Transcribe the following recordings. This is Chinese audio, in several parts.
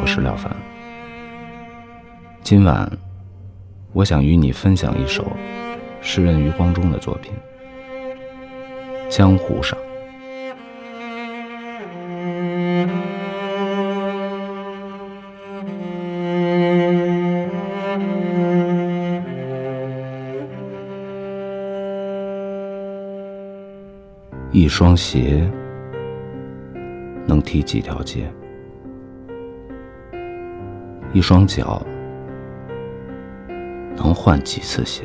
我是廖凡。今晚，我想与你分享一首诗人余光中的作品《江湖上》。一双鞋能踢几条街，一双脚能换几次鞋，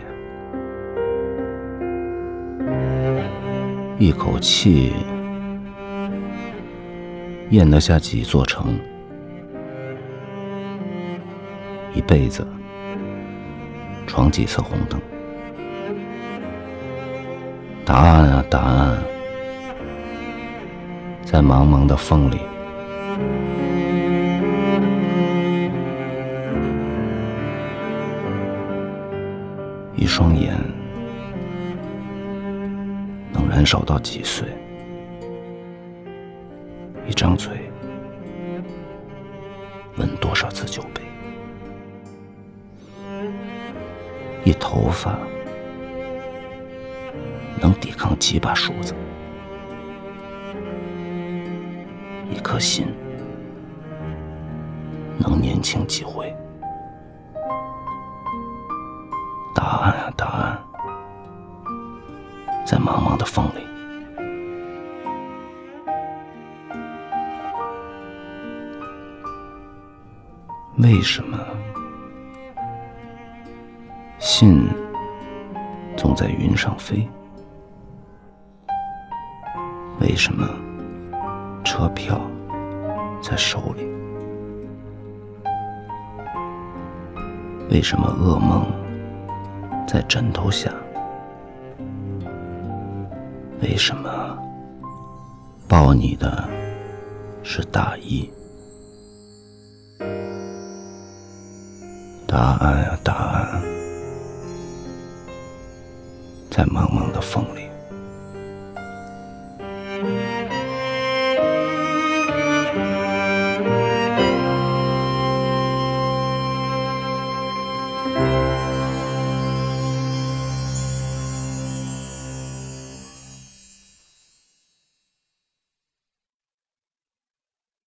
一口气咽得下几座城，一辈子闯几次红灯。答案啊，答案！在茫茫的风里，一双眼能燃烧到几岁？一张嘴吻多少次酒杯？一头发能抵抗几把梳子？一颗心能年轻几回？案啊，答案，在茫茫的风里。为什么信总在云上飞？为什么？车票在手里，为什么噩梦在枕头下？为什么抱你的是大衣？答案啊，答案，在茫茫的风里。